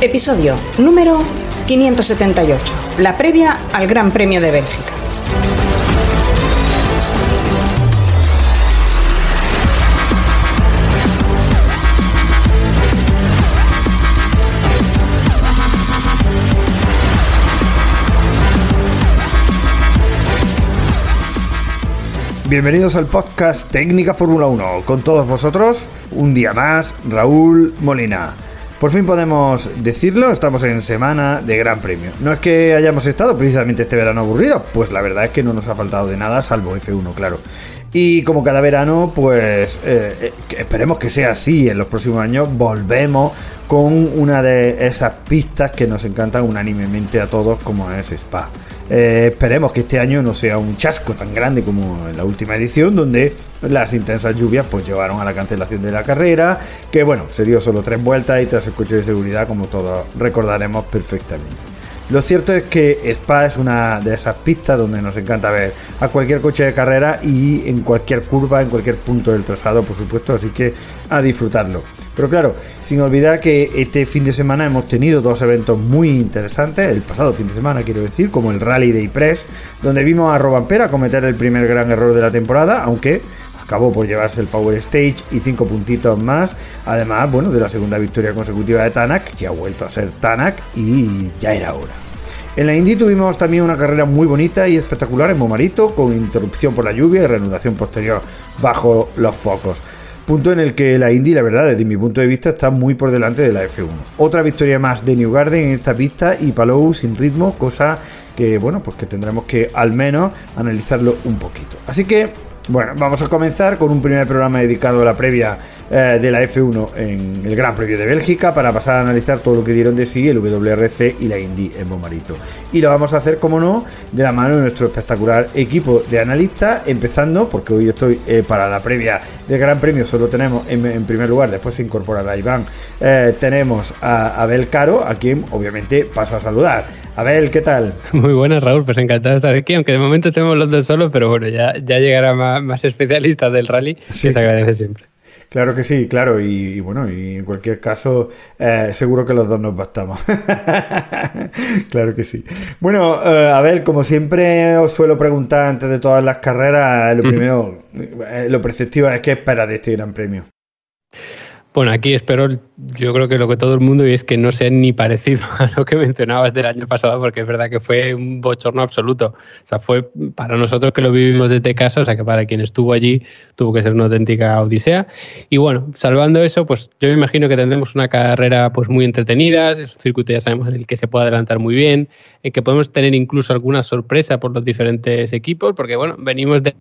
Episodio número 578. La previa al Gran Premio de Bélgica. Bienvenidos al podcast Técnica Fórmula 1. Con todos vosotros, un día más, Raúl Molina. Por fin podemos decirlo, estamos en semana de Gran Premio. No es que hayamos estado precisamente este verano aburrido, pues la verdad es que no nos ha faltado de nada, salvo F1, claro. Y como cada verano, pues eh, eh, esperemos que sea así. En los próximos años volvemos con una de esas pistas que nos encantan unánimemente a todos, como es Spa. Eh, esperemos que este año no sea un chasco tan grande como en la última edición, donde las intensas lluvias pues llevaron a la cancelación de la carrera, que bueno, se solo tres vueltas y tras el de seguridad, como todos recordaremos perfectamente. Lo cierto es que Spa es una de esas pistas donde nos encanta ver a cualquier coche de carrera y en cualquier curva, en cualquier punto del trazado, por supuesto, así que a disfrutarlo. Pero claro, sin olvidar que este fin de semana hemos tenido dos eventos muy interesantes, el pasado fin de semana quiero decir, como el Rally de Ypres, donde vimos a Robampera cometer el primer gran error de la temporada, aunque acabó por llevarse el Power Stage y cinco puntitos más. Además, bueno, de la segunda victoria consecutiva de Tanak, que ha vuelto a ser Tanak y ya era hora. En la Indy tuvimos también una carrera muy bonita y espectacular en Momarito, con interrupción por la lluvia y reanudación posterior bajo los focos. Punto en el que la Indy, la verdad, desde mi punto de vista, está muy por delante de la F1. Otra victoria más de New Garden en esta pista y Palou sin ritmo, cosa que, bueno, pues que tendremos que al menos analizarlo un poquito. Así que bueno, vamos a comenzar con un primer programa dedicado a la previa eh, de la F1 en el Gran Premio de Bélgica para pasar a analizar todo lo que dieron de sí el WRC y la Indy en Bomarito. Y lo vamos a hacer, como no, de la mano de nuestro espectacular equipo de analistas, empezando, porque hoy estoy eh, para la previa del Gran Premio, solo tenemos en, en primer lugar, después se incorporará Iván, eh, tenemos a Abel Caro, a quien obviamente paso a saludar. Abel, ¿qué tal? Muy buenas, Raúl. Pues encantado de estar aquí, aunque de momento tenemos los dos solos, pero bueno, ya, ya llegará más, más especialistas del rally, Sí. que se agradece siempre. Claro que sí, claro, y, y bueno, y en cualquier caso, eh, seguro que los dos nos bastamos. claro que sí. Bueno, eh, Abel, como siempre os suelo preguntar antes de todas las carreras, lo primero, eh, lo preceptivo es qué esperas de este Gran Premio. Bueno, aquí espero, yo creo que lo que todo el mundo y es que no sea ni parecido a lo que mencionabas del año pasado, porque es verdad que fue un bochorno absoluto. O sea, fue para nosotros que lo vivimos desde casa, o sea, que para quien estuvo allí tuvo que ser una auténtica odisea. Y bueno, salvando eso, pues yo me imagino que tendremos una carrera pues muy entretenida, es un circuito ya sabemos en el que se puede adelantar muy bien, en que podemos tener incluso alguna sorpresa por los diferentes equipos, porque bueno, venimos de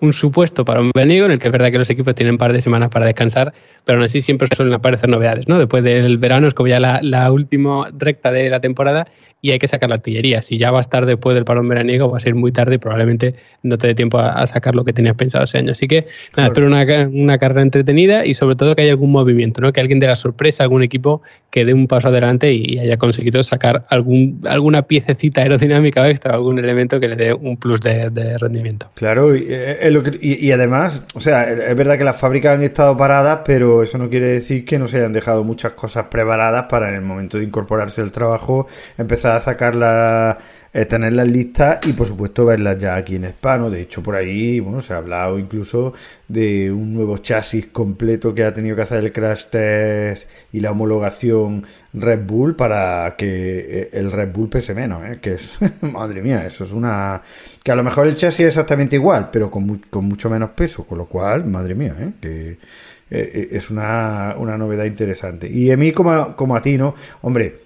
un supuesto para un veraniego en el que es verdad que los equipos tienen un par de semanas para descansar, pero aún así siempre suelen aparecer novedades, ¿no? Después del verano es como ya la, la última recta de la temporada y hay que sacar la artillería. Si ya va a estar después del parón veraniego, va a ser muy tarde y probablemente no te dé tiempo a, a sacar lo que tenías pensado ese año. Así que nada, espero una, una carrera entretenida y sobre todo que haya algún movimiento, ¿no? Que alguien dé la sorpresa, algún equipo que dé un paso adelante y haya conseguido sacar algún, alguna piececita aerodinámica extra, algún elemento que le dé un plus de, de rendimiento. Claro, y, eh, que- y- y además, o sea, es verdad que las fábricas han estado paradas, pero eso no quiere decir que no se hayan dejado muchas cosas preparadas para en el momento de incorporarse al trabajo empezar a sacarlas, eh, tenerlas listas y por supuesto verlas ya aquí en Hispano. De hecho, por ahí, bueno, se ha hablado incluso de un nuevo chasis completo que ha tenido que hacer el crash test y la homologación Red Bull para que eh, el Red Bull pese menos, ¿eh? que es, madre mía, eso es una... que a lo mejor el chasis es exactamente igual, pero con, con mucho menos peso, con lo cual, madre mía, ¿eh? que es una, una novedad interesante. Y a mí como como a ti, ¿no? Hombre,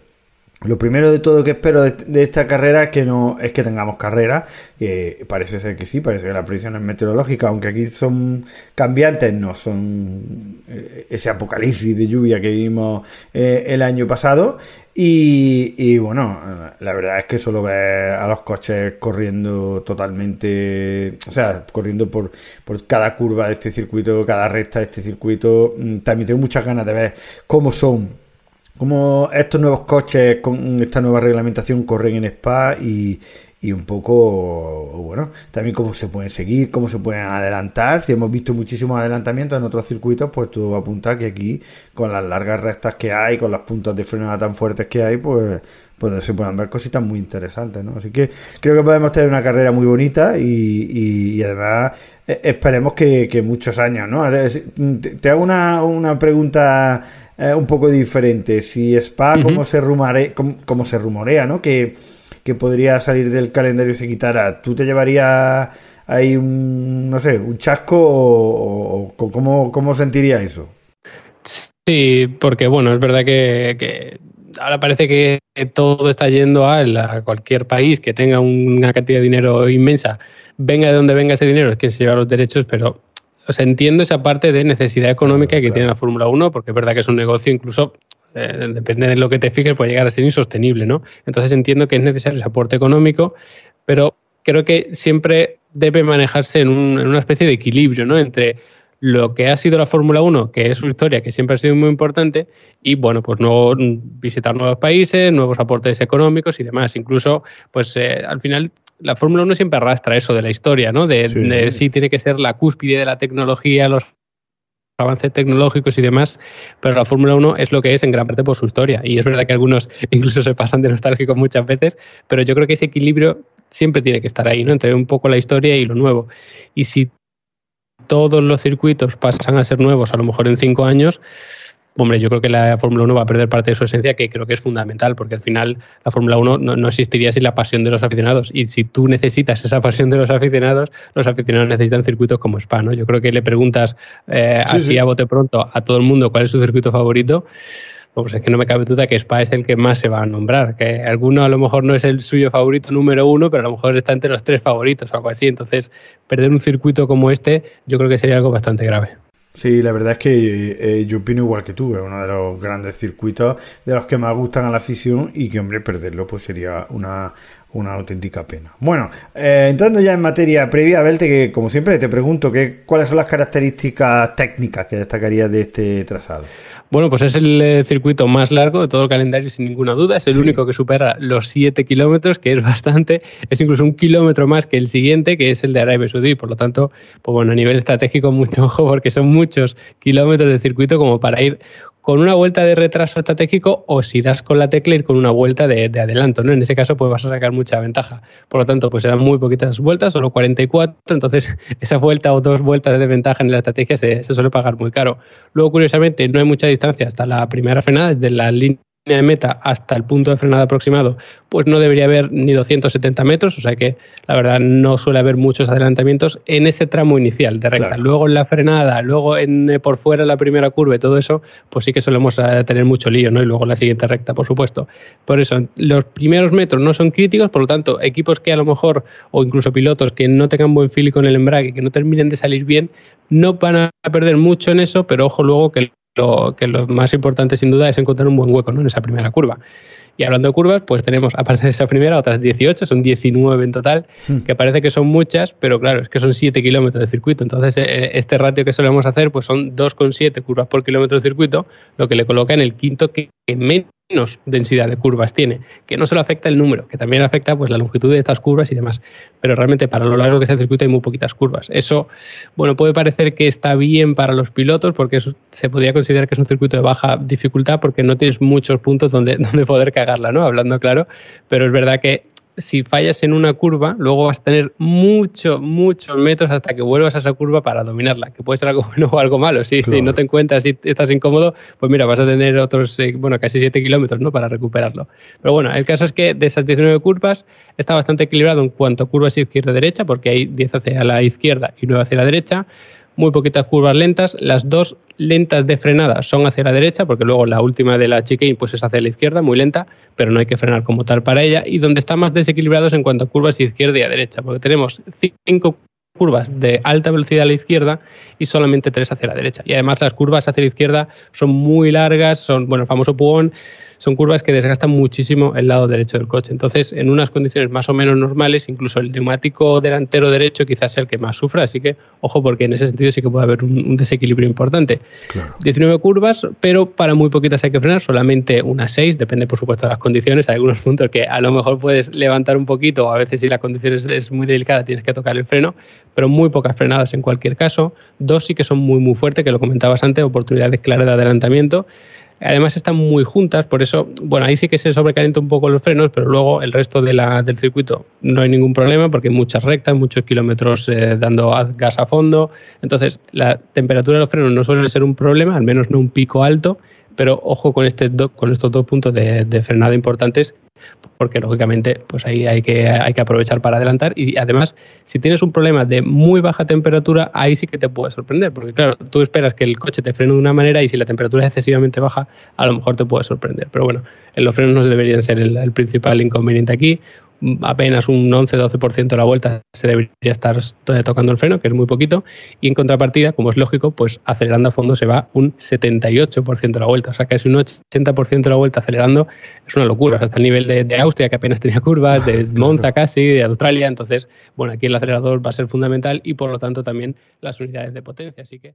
lo primero de todo que espero de, esta carrera es que no es que tengamos carrera, que parece ser que sí, parece que las previsiones meteorológicas, aunque aquí son cambiantes, no son eh, ese apocalipsis de lluvia que vimos eh, el año pasado. Y, bueno, la verdad es que solo ver a los coches corriendo totalmente, o sea, corriendo por, por cada curva de este circuito, cada recta de este circuito. Mm, también tengo muchas ganas de ver cómo son cómo estos nuevos coches con esta nueva reglamentación corren en Spa y, un poco, bueno, también cómo se pueden seguir, cómo se pueden adelantar. Si hemos visto muchísimos adelantamientos en otros circuitos, pues todo apunta que aquí, con las largas rectas que hay, con las puntas de frenada tan fuertes que hay, pues, pues se pueden ver cositas muy interesantes, ¿no? Así que creo que podemos tener una carrera muy bonita y, además eh, esperemos que, muchos años, ¿no? Te hago una, una pregunta un poco diferente. Si Spa, como, se rumore, como, se rumorea, ¿no? Que, que, podría salir del calendario y se quitara, ¿tú te llevarías ahí un, no sé, un chasco o, ¿cómo, cómo sentiría eso? Sí, porque bueno, es verdad que, ahora parece que todo está yendo a, a, cualquier país que tenga una cantidad de dinero inmensa, venga de donde venga ese dinero, es quien se lleva los derechos, pero o sea, entiendo esa parte de necesidad económica que tiene la Fórmula 1, porque es verdad que es un negocio incluso eh, depende de lo que te fijes, puede llegar a ser insostenible, ¿no? Entonces entiendo que es necesario ese aporte económico, pero creo que siempre debe manejarse en, una especie de equilibrio, ¿no? Entre lo que ha sido la Fórmula 1, que es su historia, que siempre ha sido muy importante, y bueno, pues no visitar nuevos países, nuevos aportes económicos y demás. Incluso, pues eh, al final la Fórmula 1 siempre arrastra eso de la historia, ¿no? De sí. tiene que ser la cúspide de la tecnología, los avances tecnológicos y demás, pero la Fórmula 1 es lo que es en gran parte por su historia. Y es verdad que algunos incluso se pasan de nostálgicos muchas veces, pero yo creo que ese equilibrio siempre tiene que estar ahí, ¿no? Entre un poco la historia y lo nuevo. Y si todos los circuitos pasan a ser nuevos, a lo mejor en cinco años, hombre, yo creo que la Fórmula 1 va a perder parte de su esencia, que creo que es fundamental, porque al final la Fórmula 1 no, existiría sin la pasión de los aficionados. Y si tú necesitas esa pasión de los aficionados, los aficionados necesitan circuitos como Spa, ¿no? Yo creo que le preguntas eh, así a bote pronto a todo el mundo cuál es su circuito favorito. Pues es que no me cabe duda que Spa es el que más se va a nombrar, que alguno a lo mejor no es el suyo favorito número uno, pero a lo mejor está entre los tres favoritos o algo así. Entonces, perder un circuito como este, yo creo que sería algo bastante grave. Sí, la verdad es que eh, yo opino igual que tú, es uno de los grandes circuitos de los que más gustan a la afición y que, hombre, perderlo pues sería una, una auténtica pena. Bueno, eh, entrando ya en materia previa, Belte, que como siempre te pregunto que, cuáles son las características técnicas que destacarías de este trazado. Bueno, pues es el eh, circuito más largo de todo el calendario, sin ninguna duda. Es el único que supera los 7 kilómetros, que es bastante. Es incluso un kilómetro más que el siguiente, que es el de Arabia Saudí. Por lo tanto, pues bueno, a nivel estratégico, mucho ojo, porque son muchos kilómetros de circuito como para ir con una vuelta de retraso estratégico o si das con la tecla ir con una vuelta de, adelanto, ¿no? En ese caso pues vas a sacar mucha ventaja. Por lo tanto, pues se dan muy poquitas vueltas, solo 44, entonces esa vuelta o dos vueltas de ventaja en la estrategia se, se suele pagar muy caro. Luego, curiosamente, no hay mucha distancia hasta la primera frenada, desde la línea de meta hasta el punto de frenada aproximado, pues no debería haber ni 270 metros, o sea que la verdad no suele haber muchos adelantamientos en ese tramo inicial de recta. Luego en la frenada, luego en, eh, por fuera la primera curva y todo eso, pues sí que solemos eh, tener mucho lío, ¿no? Y luego la siguiente recta, por supuesto. Por eso, los primeros metros no son críticos, por lo tanto, equipos que a lo mejor, o incluso pilotos que no tengan buen feeling con el embrague, que no terminen de salir bien, no van a perder mucho en eso, pero ojo luego que lo, que lo más importante sin duda es encontrar un buen hueco ¿no? en esa primera curva. Y hablando de curvas, pues tenemos, aparte de esa primera, otras 18, son 19 en total, hmm. que parece que son muchas, pero claro, es que son 7 kilómetros de circuito. Entonces, eh, este ratio que solemos hacer, pues son 2,7 curvas por kilómetro de circuito, lo que le coloca en el quinto que menos menos densidad de curvas tiene, que no solo afecta el número, que también afecta pues, la longitud de estas curvas y demás. Pero realmente para lo largo que es el circuito hay muy poquitas curvas. Eso, bueno, puede parecer que está bien para los pilotos porque se podría considerar que es un circuito de baja dificultad porque no tienes muchos puntos donde, donde poder cagarla, ¿no? Hablando claro, pero es verdad que si fallas en una curva, luego vas a tener muchos, muchos metros hasta que vuelvas a esa curva para dominarla, que puede ser algo bueno o algo malo. Si, si no te encuentras y estás incómodo, pues mira, vas a tener otros, eh, bueno, casi 7 kilómetros, ¿no? Para recuperarlo. Pero bueno, el caso es que de esas 19 curvas está bastante equilibrado en cuanto a curvas izquierda-derecha, porque hay 10 hacia la izquierda y 9 hacia la derecha muy poquitas curvas lentas. Las dos lentas de frenada son hacia la derecha, porque luego la última de la chicane pues es hacia la izquierda, muy lenta, pero no hay que frenar como tal para ella. Y donde está más desequilibrados en cuanto a curvas izquierda y a derecha, porque tenemos cinco curvas de alta velocidad a la izquierda y solamente tres hacia la derecha. Y además las curvas hacia la izquierda son muy largas, son, bueno, el famoso pugón, son curvas que desgastan muchísimo el lado derecho del coche. Entonces, en unas condiciones más o menos normales, incluso el neumático delantero derecho quizás sea el que más sufra, así que ojo porque en ese sentido sí que puede haber un, desequilibrio importante. 19 curvas, pero para muy poquitas hay que frenar, solamente unas 6, depende por supuesto de las condiciones, hay algunos puntos que a lo mejor puedes levantar un poquito, o a veces si la condición es, es muy delicada tienes que tocar el freno, pero muy pocas frenadas en cualquier caso. Dos sí que son muy muy fuertes, que lo comentabas antes, oportunidades claras de adelantamiento. Además están muy juntas, por eso, bueno, ahí sí que se sobrecalienta un poco los frenos, pero luego el resto del circuito no hay ningún problema porque hay muchas rectas, muchos kilómetros eh, dando gas a fondo. Entonces, la temperatura de los frenos no suele ser un problema, al menos no un pico alto, pero ojo con, este con estos dos puntos de, de frenada importantes porque lógicamente pues ahí hay que, hay que aprovechar para adelantar. Y además si tienes un problema de muy baja temperatura ahí sí que te puede sorprender porque claro tú esperas que el coche te frene de una manera y si la temperatura es excesivamente baja a lo mejor te puede sorprender. Pero bueno en los frenos no deberían ser el principal inconveniente aquí apenas un 11-12% de la vuelta se debería estar tocando el freno, que es muy poquito, y en contrapartida, como es lógico, pues acelerando a fondo se va un 78% de la vuelta, o sea es un 80% de la vuelta acelerando, es una locura, hasta el nivel de, de, Austria, que apenas tenía curvas, de Monza casi, de Australia, entonces, bueno, aquí el acelerador va a ser fundamental y por lo tanto también las unidades de potencia, así que...